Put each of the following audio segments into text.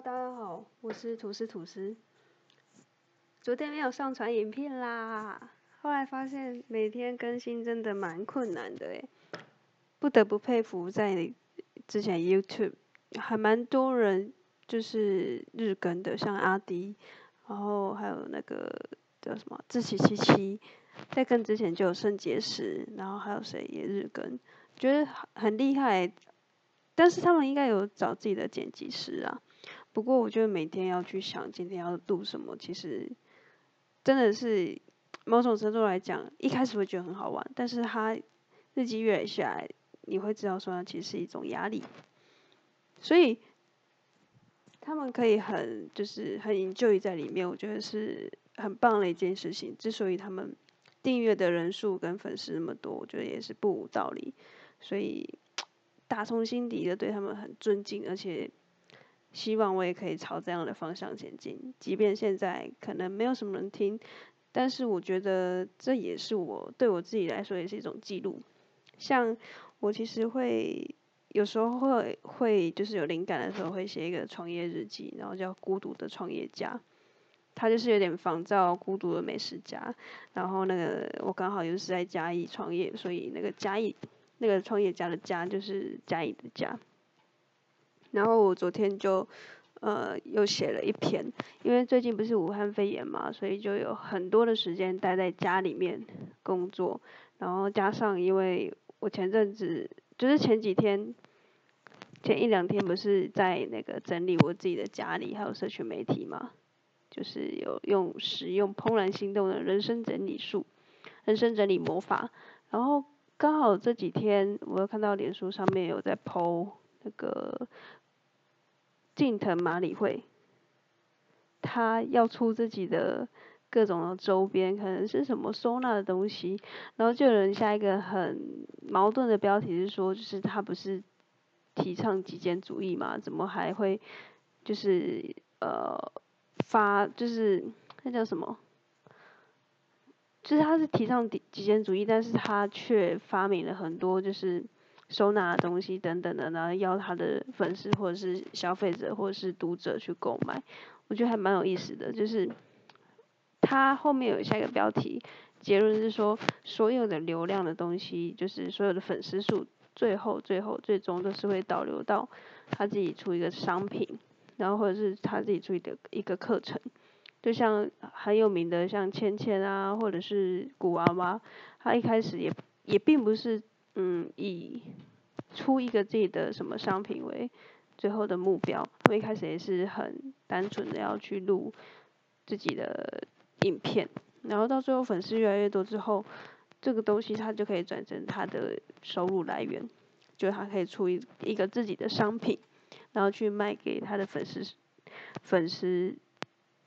大家好，我是吐司吐司。昨天没有上传影片啦，后来发现每天更新真的蛮困难的诶，不得不佩服在之前 YouTube 还蛮多人就是日更的，像阿迪，然后还有那个叫什么志奇七七，在更之前就有肾结石，然后还有谁也日更，觉得很厉害。但是他们应该有找自己的剪辑师啊。不过我觉得每天要去想今天要录什么，其实真的是某种程度来讲，一开始会觉得很好玩，但是它日积月累下来，你会知道说它其实是一种压力。所以他们可以很就是很 enjoy 在里面，我觉得是很棒的一件事情。之所以他们订阅的人数跟粉丝那么多，我觉得也是不无道理。所以。打从心底的对他们很尊敬，而且希望我也可以朝这样的方向前进。即便现在可能没有什么人听，但是我觉得这也是我对我自己来说也是一种记录。像我其实会有时候会会就是有灵感的时候会写一个创业日记，然后叫《孤独的创业家》，他就是有点仿照《孤独的美食家》，然后那个我刚好又是在嘉义创业，所以那个嘉义。那个创业家的家就是嘉义的家，然后我昨天就呃又写了一篇，因为最近不是武汉肺炎嘛，所以就有很多的时间待在家里面工作，然后加上因为我前阵子就是前几天前一两天不是在那个整理我自己的家里还有社群媒体嘛，就是有用使用怦然心动的人生整理术，人生整理魔法，然后。刚好这几天，我又看到脸书上面有在 PO 那个近藤麻里惠，他要出自己的各种的周边，可能是什么收纳的东西，然后就有人下一个很矛盾的标题是说，就是他不是提倡极简主义嘛，怎么还会就是呃发就是那叫什么？就是他是提倡极极简主义，但是他却发明了很多就是收纳的东西等等的，然后要他的粉丝或者是消费者或者是读者去购买，我觉得还蛮有意思的。就是他后面有下一个标题，结论是说所有的流量的东西，就是所有的粉丝数，最后最后最终都是会导流到他自己出一个商品，然后或者是他自己出的一个课程。就像很有名的像芊芊啊，或者是古娃娃，他一开始也也并不是嗯以出一个自己的什么商品为最后的目标，我一开始也是很单纯的要去录自己的影片，然后到最后粉丝越来越多之后，这个东西他就可以转成他的收入来源，就他可以出一一个自己的商品，然后去卖给他的粉丝粉丝。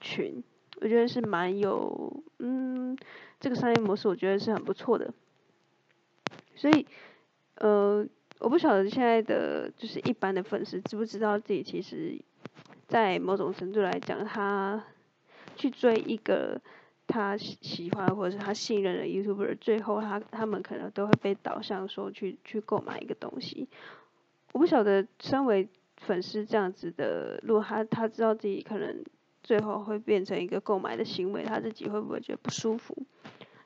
群，我觉得是蛮有，嗯，这个商业模式我觉得是很不错的。所以，呃，我不晓得现在的就是一般的粉丝知不知道自己其实，在某种程度来讲，他去追一个他喜欢或者是他信任的 YouTuber，最后他他们可能都会被导向说去去购买一个东西。我不晓得身为粉丝这样子的，如果他他知道自己可能。最后会变成一个购买的行为，他自己会不会觉得不舒服？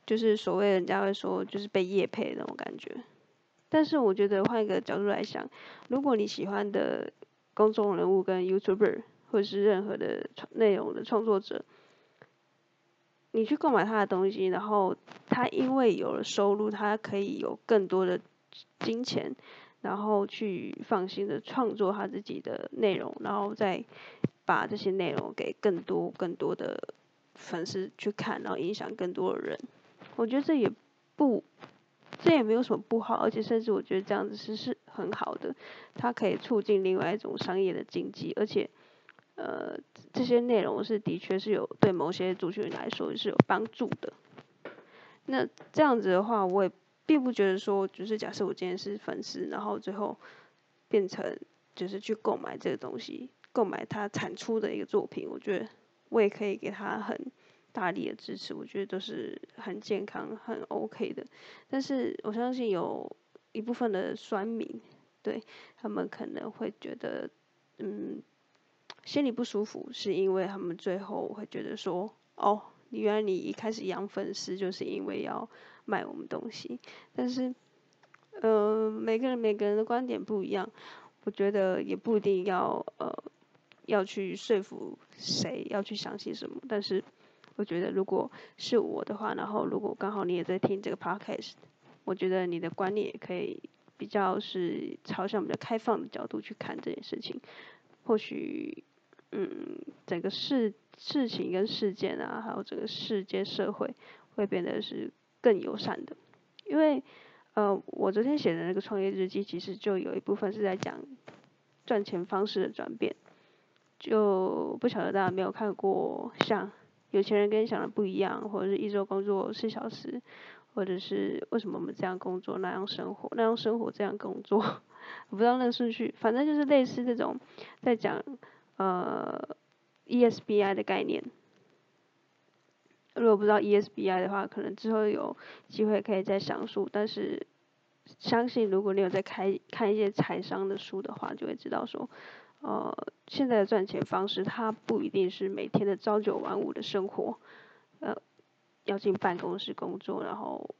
就是所谓人家会说，就是被叶配那种感觉。但是我觉得换一个角度来想，如果你喜欢的公众人物跟 YouTuber 或者是任何的内容的创作者，你去购买他的东西，然后他因为有了收入，他可以有更多的金钱，然后去放心的创作他自己的内容，然后再。把这些内容给更多更多的粉丝去看，然后影响更多的人。我觉得这也不，这也没有什么不好，而且甚至我觉得这样子是是很好的，它可以促进另外一种商业的经济，而且呃这些内容是的确是有对某些族群来说是有帮助的。那这样子的话，我也并不觉得说，就是假设我今天是粉丝，然后最后变成就是去购买这个东西。购买他产出的一个作品，我觉得我也可以给他很大力的支持，我觉得都是很健康、很 OK 的。但是我相信有一部分的酸民，对他们可能会觉得，嗯，心里不舒服，是因为他们最后会觉得说，哦，你原来你一开始养粉丝就是因为要卖我们东西，但是，呃，每个人每个人的观点不一样，我觉得也不一定要呃要去说服谁要去相信什么，但是我觉得如果是我的话，然后如果刚好你也在听这个 podcast，我觉得你的观念也可以比较是朝向比较开放的角度去看这件事情，或许。嗯，整个事事情跟事件啊，还有整个世界社会会变得是更友善的。因为呃，我昨天写的那个创业日记，其实就有一部分是在讲赚钱方式的转变。就不晓得大家没有看过，像有钱人跟你想的不一样，或者是一周工作四小时，或者是为什么我们这样工作那样生活，那样生活这样工作，我不知道那个顺序，反正就是类似这种在讲。呃，ESBI 的概念，如果不知道 ESBI 的话，可能之后有机会可以再详述。但是，相信如果你有在开看一些财商的书的话，就会知道说，呃，现在的赚钱方式，它不一定是每天的朝九晚五的生活，呃，要进办公室工作，然后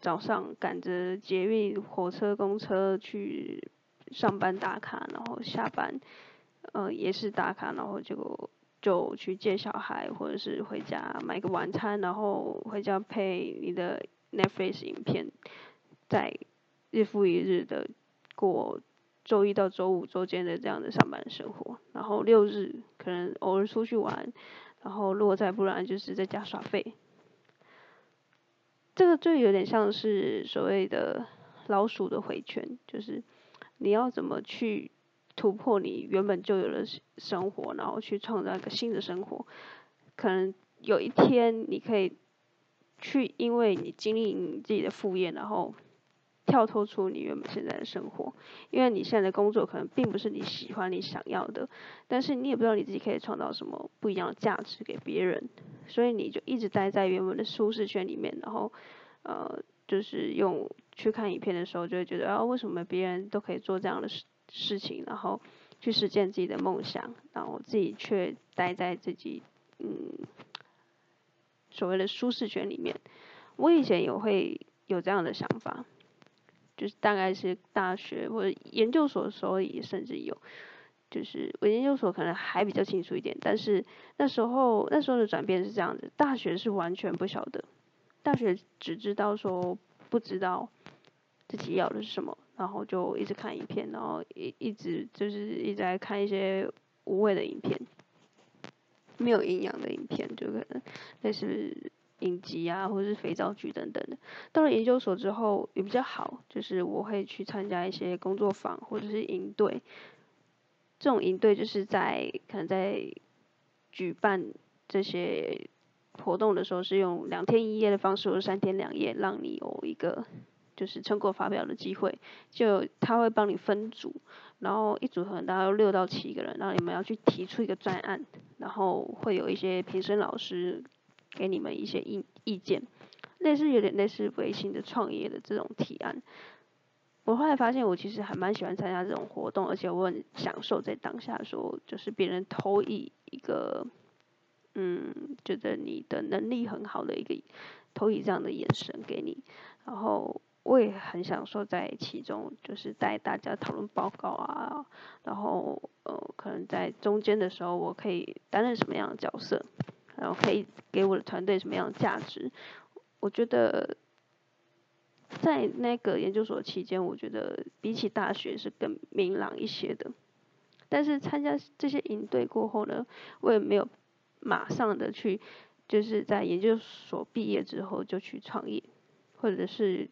早上赶着捷运、火车、公车去上班打卡，然后下班。呃，也是打卡，然后就就去接小孩，或者是回家买个晚餐，然后回家配你的 Netflix 影片，在日复一日的过周一到周五周间的这样的上班生活，然后六日可能偶尔出去玩，然后如果再不然就是在家耍废。这个就有点像是所谓的老鼠的回圈，就是你要怎么去。突破你原本就有的生活，然后去创造一个新的生活。可能有一天你可以去，因为你经历你自己的副业，然后跳脱出你原本现在的生活。因为你现在的工作可能并不是你喜欢、你想要的，但是你也不知道你自己可以创造什么不一样的价值给别人，所以你就一直待在原本的舒适圈里面，然后呃，就是用去看影片的时候就会觉得啊，为什么别人都可以做这样的事？事情，然后去实现自己的梦想，然后自己却待在自己嗯所谓的舒适圈里面。我以前也会有这样的想法，就是大概是大学或者研究所的时候也甚至有，就是我研究所可能还比较清楚一点，但是那时候那时候的转变是这样子，大学是完全不晓得，大学只知道说不知道自己要的是什么。然后就一直看影片，然后一一直就是一直在看一些无谓的影片，没有营养的影片，就可能类似影集啊，或者是肥皂剧等等的。到了研究所之后也比较好，就是我会去参加一些工作坊或者是营队。这种营队就是在可能在举办这些活动的时候，是用两天一夜的方式，或者三天两夜，让你有一个。就是成果发表的机会，就他会帮你分组，然后一组可能大概六到七个人，然后你们要去提出一个专案，然后会有一些评审老师给你们一些意意见，类似有点类似微信的创业的这种提案。我后来发现我其实还蛮喜欢参加这种活动，而且我很享受在当下说，就是别人投以一个，嗯，觉得你的能力很好的一个投以这样的眼神给你，然后。我也很享受在其中，就是带大家讨论报告啊，然后呃，可能在中间的时候，我可以担任什么样的角色，然后可以给我的团队什么样的价值。我觉得在那个研究所期间，我觉得比起大学是更明朗一些的。但是参加这些营队过后呢，我也没有马上的去，就是在研究所毕业之后就去创业，或者是。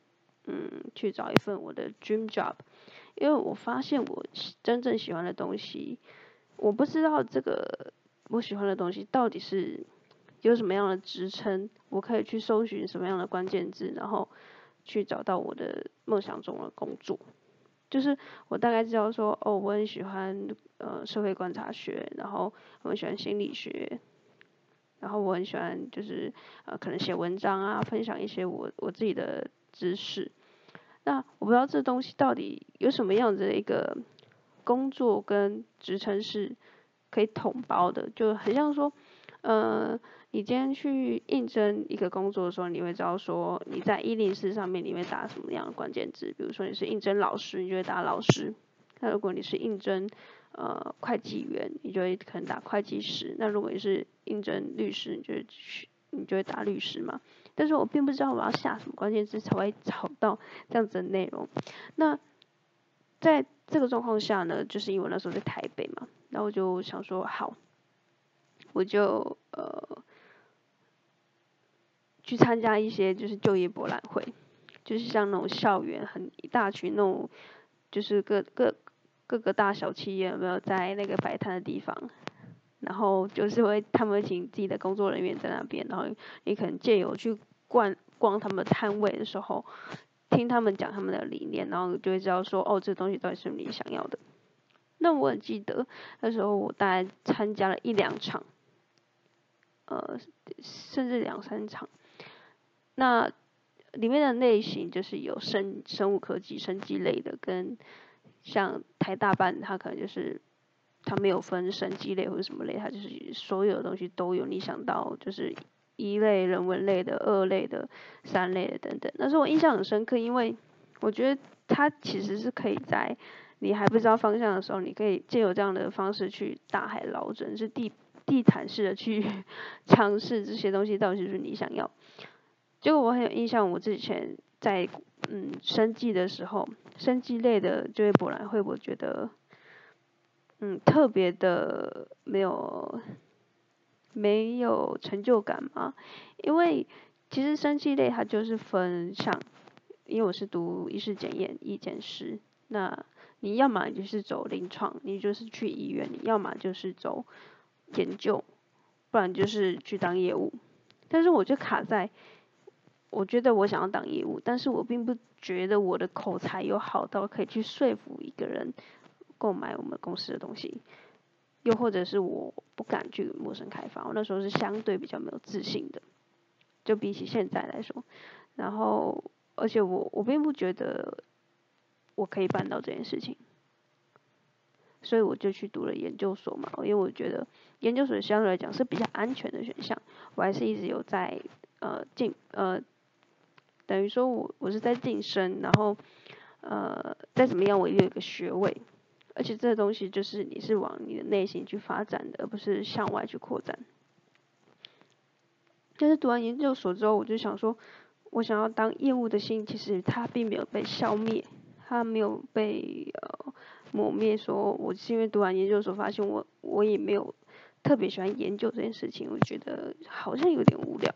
嗯，去找一份我的 dream job，因为我发现我真正喜欢的东西，我不知道这个我喜欢的东西到底是有什么样的职称，我可以去搜寻什么样的关键字，然后去找到我的梦想中的工作。就是我大概知道说，哦，我很喜欢呃社会观察学，然后我很喜欢心理学，然后我很喜欢就是呃可能写文章啊，分享一些我我自己的知识。那我不知道这东西到底有什么样子的一个工作跟职称是可以统包的，就很像说，呃，你今天去应征一个工作的时候，你会知道说你在一零四上面你会打什么样的关键字，比如说你是应征老师，你就会打老师；那如果你是应征呃会计员，你就会可能打会计师；那如果你是应征律师，你就去你就会打律师嘛。但是我并不知道我要下什么关键字才会 找到这样子的内容。那在这个状况下呢，就是因为我那时候在台北嘛，然后我就想说好，我就呃去参加一些就是就业博览会，就是像那种校园很一大群那种，就是各各各个大小企业有没有在那个摆摊的地方。然后就是会，他们请自己的工作人员在那边，然后你可能借由去逛逛他们摊位的时候，听他们讲他们的理念，然后就会知道说，哦，这东西到底是你想要的。那我很记得那时候我大概参加了一两场，呃，甚至两三场。那里面的类型就是有生生物科技、生技类的，跟像台大办，它可能就是。它没有分生机类或者什么类，它就是所有的东西都有。你想到就是一类人文类的、二类的、三类的等等。那是我印象很深刻，因为我觉得它其实是可以在你还不知道方向的时候，你可以借由这样的方式去大海捞针，是地地毯式的去 尝试这些东西到底是不是你想要。结果我很有印象，我之前在嗯生计的时候，生计类的就业博览会，我觉得。嗯，特别的没有没有成就感嘛？因为其实生计类它就是分像，因为我是读医师检验医检师，那你要么就是走临床，你就是去医院；你要么就是走研究，不然就是去当业务。但是我就卡在，我觉得我想要当业务，但是我并不觉得我的口才有好到可以去说服一个人。购买我们公司的东西，又或者是我不敢去陌生开发，我那时候是相对比较没有自信的，就比起现在来说，然后而且我我并不觉得我可以办到这件事情，所以我就去读了研究所嘛，因为我觉得研究所相对来讲是比较安全的选项，我还是一直有在呃进呃，等于说我我是在晋升，然后呃再怎么样我也有一个学位。而且这个东西就是你是往你的内心去发展的，而不是向外去扩展。就是读完研究所之后，我就想说，我想要当业务的心，其实它并没有被消灭，它没有被呃磨灭。说我是因为读完研究所，发现我我也没有特别喜欢研究这件事情，我觉得好像有点无聊。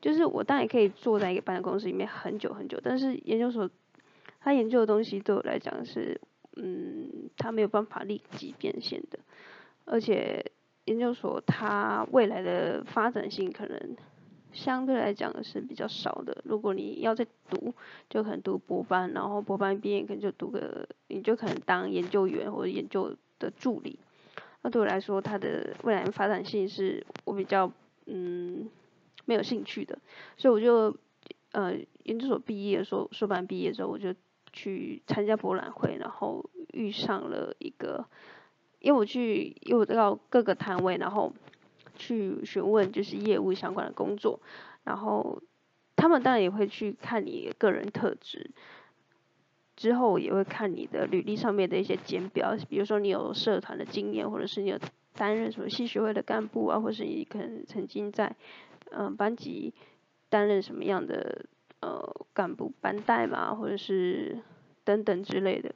就是我当然可以坐在一个办公室里面很久很久，但是研究所他研究的东西对我来讲是。嗯，他没有办法立即变现的，而且研究所它未来的发展性可能相对来讲是比较少的。如果你要再读，就可能读博班，然后博班毕业可能就读个，你就可能当研究员或者研究的助理。那对我来说，它的未来发展性是我比较嗯没有兴趣的，所以我就呃研究所毕业的时候，硕班毕业之后我就。去参加博览会，然后遇上了一个，因为我去又到各个摊位，然后去询问就是业务相关的工作，然后他们当然也会去看你个人特质，之后也会看你的履历上面的一些简表，比如说你有社团的经验，或者是你有担任什么系学会的干部啊，或是你可能曾经在嗯班级担任什么样的。呃，干部班带嘛，或者是等等之类的，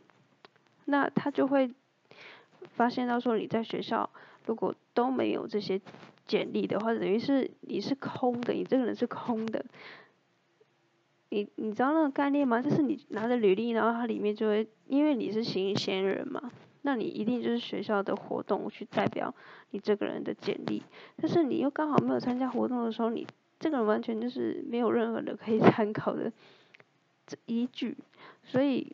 那他就会发现到说你在学校如果都没有这些简历的话，等于是你是空的，你这个人是空的。你你知道那个概念吗？就是你拿着履历，然后它里面就会，因为你是新鲜人嘛，那你一定就是学校的活动去代表你这个人的简历，但是你又刚好没有参加活动的时候，你。这个人完全就是没有任何的可以参考的依据，所以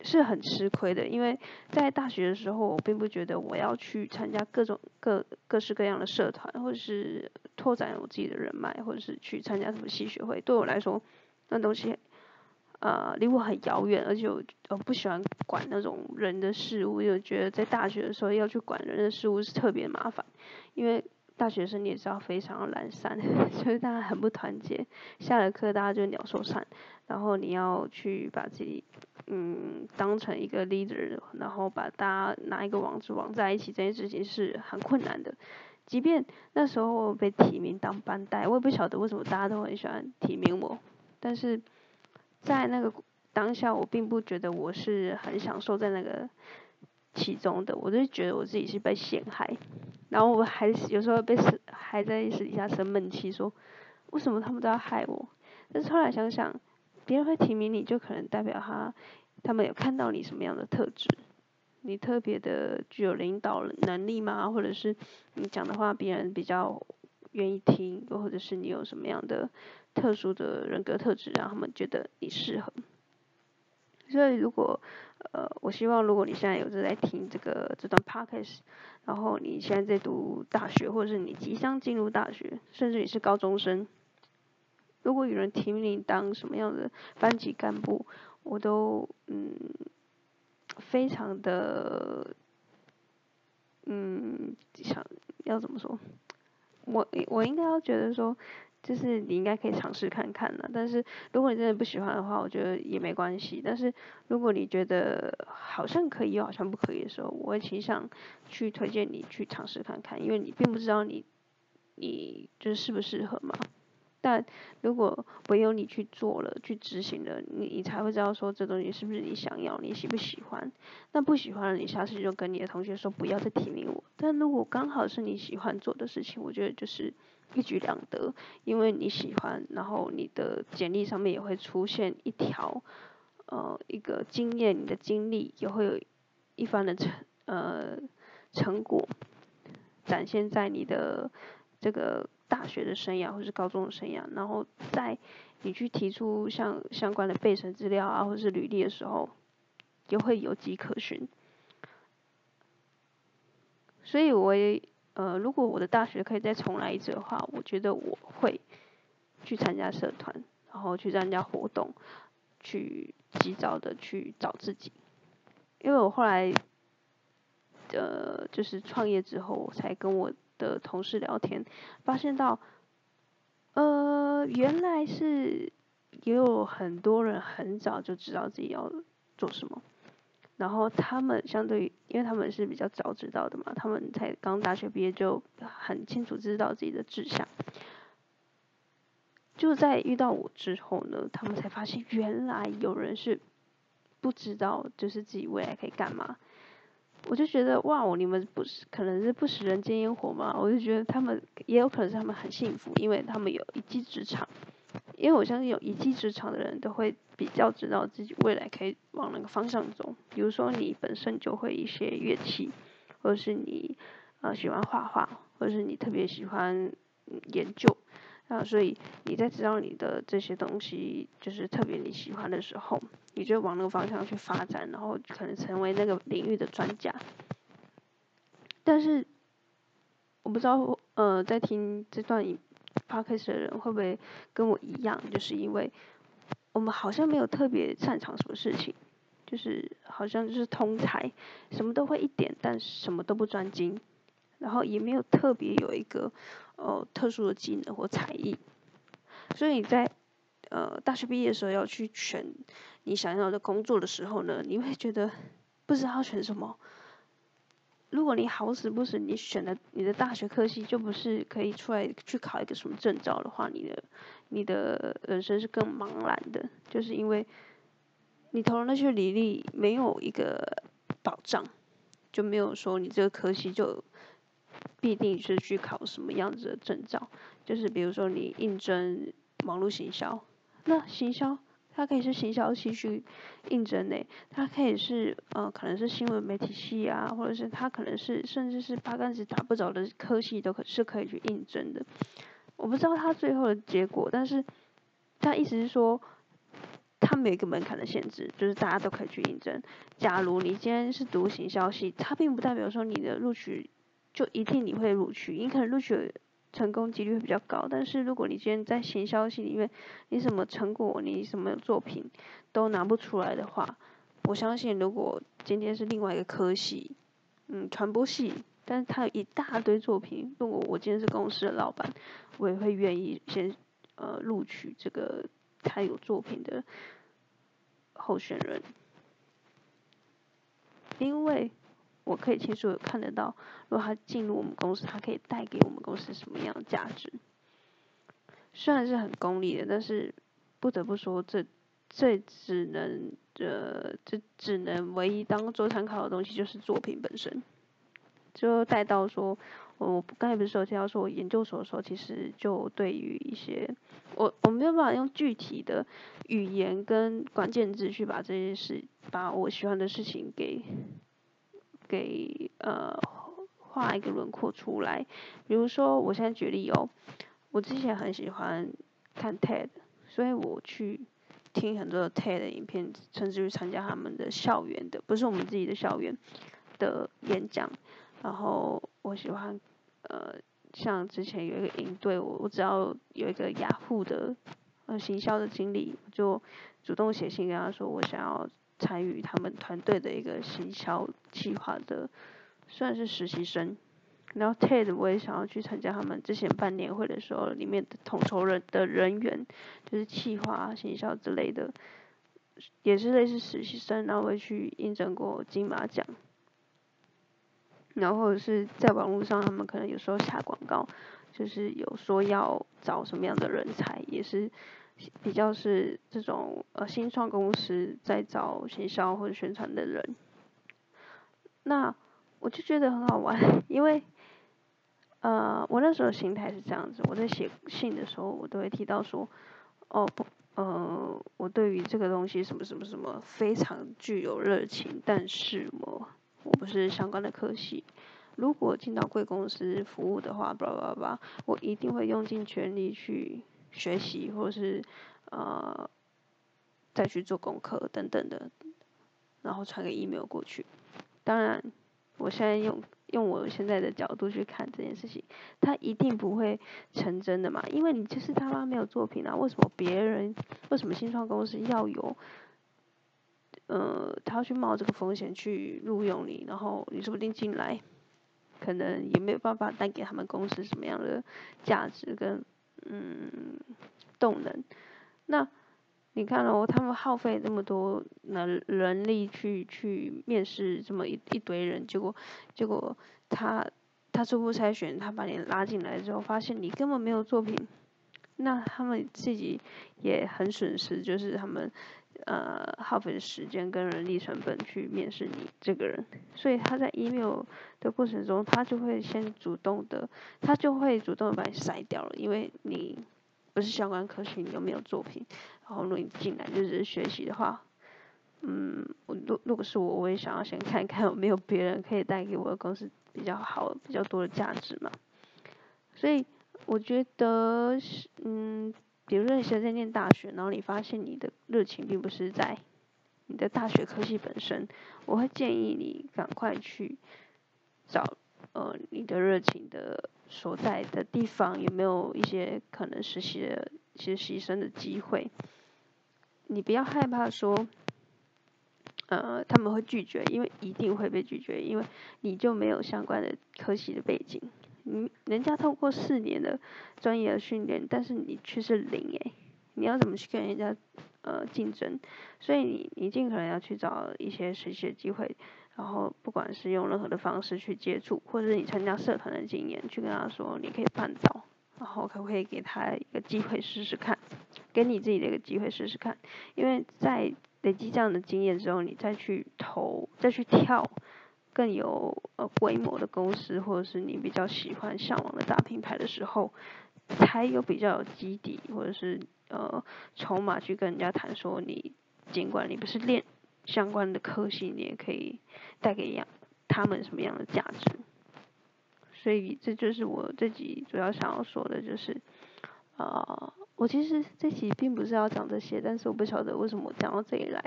是很吃亏的。因为在大学的时候，我并不觉得我要去参加各种各各式各样的社团，或者是拓展我自己的人脉，或者是去参加什么系学会。对我来说，那东西呃离我很遥远，而且我不喜欢管那种人的事物，因为觉得在大学的时候要去管人的事物是特别麻烦，因为大学生你也知道非常懒散，所 以大家很不团结，下了课大家就鸟兽散，然后你要去把自己嗯当成一个 leader，然后把大家拿一个网子网在一起，这件事情是很困难的。即便那时候被提名当班带，我也不晓得为什么大家都很喜欢提名我，但是在那个当下，我并不觉得我是很享受在那个其中的，我就觉得我自己是被陷害，然后我还有时候被私还在私底下生闷气，说为什么他们都要害我？但是后来想想，别人会提名你就可能代表他他们有看到你什么样的特质。你特别的具有领导能力吗？或者是你讲的话别人比较愿意听，又或者是你有什么样的特殊的人格特质，让他们觉得你适合？所以如果呃，我希望如果你现在有正在听这个这段 podcast，然后你现在在读大学，或者是你即将进入大学，甚至你是高中生，如果有人提名你当什么样的班级干部，我都嗯。非常的，嗯，想要怎么说？我我应该要觉得说，就是你应该可以尝试看看的。但是如果你真的不喜欢的话，我觉得也没关系。但是如果你觉得好像可以又好像不可以的时候，我会倾向去推荐你去尝试看看，因为你并不知道你你就是适不适合嘛。但如果唯有你去做了、去执行了，你你才会知道说这东西是不是你想要，你喜不喜欢。那不喜欢了，你下次就跟你的同学说不要再提名我。但如果刚好是你喜欢做的事情，我觉得就是一举两得，因为你喜欢，然后你的简历上面也会出现一条呃一个经验，你的经历也会有一番的成呃成果展现在你的这个。大学的生涯或是高中的生涯，然后在你去提出像相关的备审资料啊，或是履历的时候，就会有迹可循。所以，我也呃，如果我的大学可以再重来一次的话，我觉得我会去参加社团，然后去参加活动，去及早的去找自己。因为我后来呃，就是创业之后，我才跟我。的同事聊天，发现到，呃，原来是也有很多人很早就知道自己要做什么，然后他们相对于，因为他们是比较早知道的嘛，他们才刚大学毕业就很清楚知道自己的志向，就在遇到我之后呢，他们才发现原来有人是不知道，就是自己未来可以干嘛。我就觉得哇，你们不是可能是不食人间烟火吗？我就觉得他们也有可能是他们很幸福，因为他们有一技之长。因为我相信有一技之长的人都会比较知道自己未来可以往哪个方向走。比如说你本身就会一些乐器，或者是你呃喜欢画画，或者是你特别喜欢研究。啊，所以你在知道你的这些东西就是特别你喜欢的时候，你就往那个方向去发展，然后可能成为那个领域的专家。但是我不知道，呃，在听这段 podcast 的人会不会跟我一样，就是因为我们好像没有特别擅长什么事情，就是好像就是通才，什么都会一点，但什么都不专精。然后也没有特别有一个呃特殊的技能或才艺，所以你在呃大学毕业的时候要去选你想要的工作的时候呢，你会觉得不知道选什么。如果你好死不死你选的你的大学科系就不是可以出来去考一个什么证照的话，你的你的人生是更茫然的，就是因为你投的那些履历没有一个保障，就没有说你这个科系就。必定是去考什么样子的证照，就是比如说你应征网络行销，那行销它可以是行销系去应征的，它可以是呃可能是新闻媒体系啊，或者是它可能是甚至是八竿子打不着的科系都可是可以去应征的。我不知道它最后的结果，但是它意思是说，它没有一个门槛的限制，就是大家都可以去应征。假如你今天是读行销系，它并不代表说你的录取。就一定你会录取，你可能录取成功几率会比较高。但是如果你今天在行销系里面，你什么成果，你什么作品都拿不出来的话，我相信如果今天是另外一个科系，嗯，传播系，但是他有一大堆作品，如果我今天是公司的老板，我也会愿意先呃录取这个他有作品的候选人，因为。我可以清楚看得到，如果他进入我们公司，他可以带给我们公司什么样的价值。虽然是很功利的，但是不得不说，这这只能呃，这只能唯一当做参考的东西就是作品本身。就带到说，我刚才不是说提到说我研究所的时候，其实就对于一些我我没有办法用具体的语言跟关键字去把这些事，把我喜欢的事情给。给呃画一个轮廓出来，比如说我现在举例哦，我之前很喜欢看 TED，所以我去听很多 TED 的影片，甚至于参加他们的校园的，不是我们自己的校园的演讲。然后我喜欢呃像之前有一个营队，我我只要有一个雅虎的呃行销的经理，就主动写信跟他说我想要。参与他们团队的一个行销计划的，算是实习生。然后 TED 我也想要去参加他们之前办年会的时候，里面的统筹人的人员，就是企划、行销之类的，也是类似实习生，然后会去应征过金马奖。然后是在网络上，他们可能有时候下广告，就是有说要找什么样的人才，也是。比较是这种呃新创公司在找行销或者宣传的人，那我就觉得很好玩，因为呃我那时候心态是这样子，我在写信的时候我都会提到说，哦不呃我对于这个东西什么什么什么非常具有热情，但是我我不是相关的科系，如果进到贵公司服务的话，叭叭叭，我一定会用尽全力去。学习，或是呃再去做功课等等的，然后传个 email 过去。当然，我现在用用我现在的角度去看这件事情，它一定不会成真的嘛，因为你就是他妈没有作品啊！为什么别人为什么新创公司要有呃他要去冒这个风险去录用你，然后你说不定进来，可能也没有办法带给他们公司什么样的价值跟。嗯，动能。那你看哦，他们耗费这么多能人力去去面试这么一一堆人，结果结果他他初步筛选，他把你拉进来之后，发现你根本没有作品，那他们自己也很损失，就是他们呃耗费时间跟人力成本去面试你这个人，所以他在 email 的过程中，他就会先主动的，他就会主动的把你筛掉了，因为你不是相关科系，你又没有作品，然后如果你进来就是学习的话，嗯，我如如果是我，我也想要先看看有没有别人可以带给我的公司比较好、比较多的价值嘛。所以我觉得，嗯，比如说你现在念大学，然后你发现你的热情并不是在你的大学科系本身，我会建议你赶快去。找呃你的热情的所在的地方有没有一些可能实习的实习生的机会？你不要害怕说，呃他们会拒绝，因为一定会被拒绝，因为你就没有相关的科系的背景，你人家透过四年的专业的训练，但是你却是零诶，你要怎么去跟人家呃竞争？所以你你尽可能要去找一些实习的机会。然后不管是用任何的方式去接触，或者是你参加社团的经验，去跟他说你可以办到，然后可不可以给他一个机会试试看，给你自己的一个机会试试看，因为在累积这样的经验之后，你再去投，再去跳更有呃规模的公司，或者是你比较喜欢向往的大品牌的时候，才有比较有基底，或者是呃筹码去跟人家谈说你尽管你不是练。相关的科系，你也可以带给样他们什么样的价值？所以这就是我这集主要想要说的，就是啊，我其实这集并不是要讲这些，但是我不晓得为什么我讲到这里来。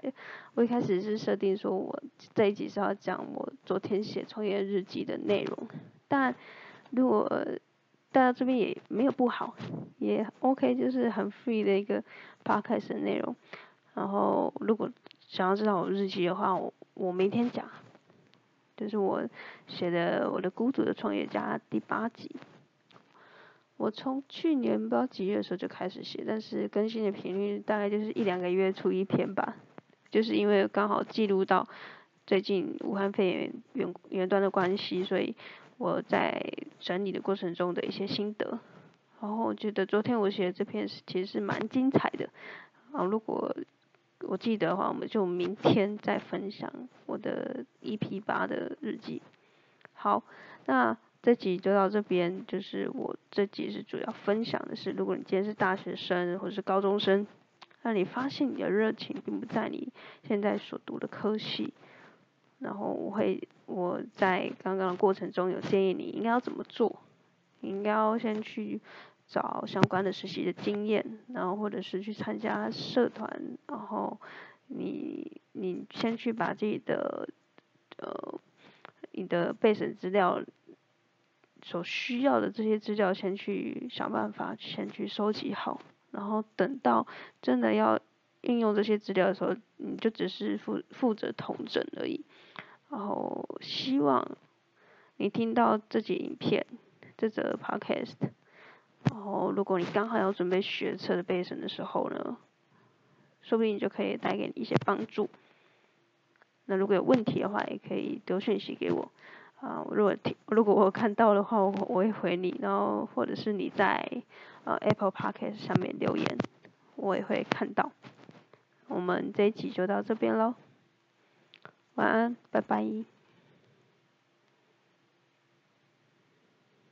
我一开始是设定说我这一集是要讲我昨天写创业日记的内容，但如果大家这边也没有不好，也 OK，就是很 free 的一个 podcast 的内容。然后如果想要知道我日记的话，我我明天讲，就是我写的我的孤独的创业家第八集。我从去年不知道几月的时候就开始写，但是更新的频率大概就是一两个月出一篇吧，就是因为刚好记录到最近武汉肺炎源源端的关系，所以我在整理的过程中的一些心得。然后我觉得昨天我写的这篇是其实是蛮精彩的，啊，如果我记得的话，我们就明天再分享我的 EP 八的日记。好，那。这集就到这边，就是我这集是主要分享的是，如果你今天是大学生或者是高中生，那你发现你的热情并不在你现在所读的科系，然后我会我在刚刚的过程中有建议你应该要怎么做，你应该要先去找相关的实习的经验，然后或者是去参加社团，然后你你先去把自己的呃你的备审资料。所需要的这些资料，先去想办法，先去收集好，然后等到真的要应用这些资料的时候，你就只是负负责统整而已。然后希望你听到这集影片，这则 podcast，然后如果你刚好要准备学车的备审的时候呢，说不定就可以带给你一些帮助。那如果有问题的话，也可以丢讯息给我。啊，如果听，如果我看到的话，我我会回你，然后或者是你在呃 Apple Podcast 上面留言，我也会看到。我们这一集就到这边喽，晚安，拜拜。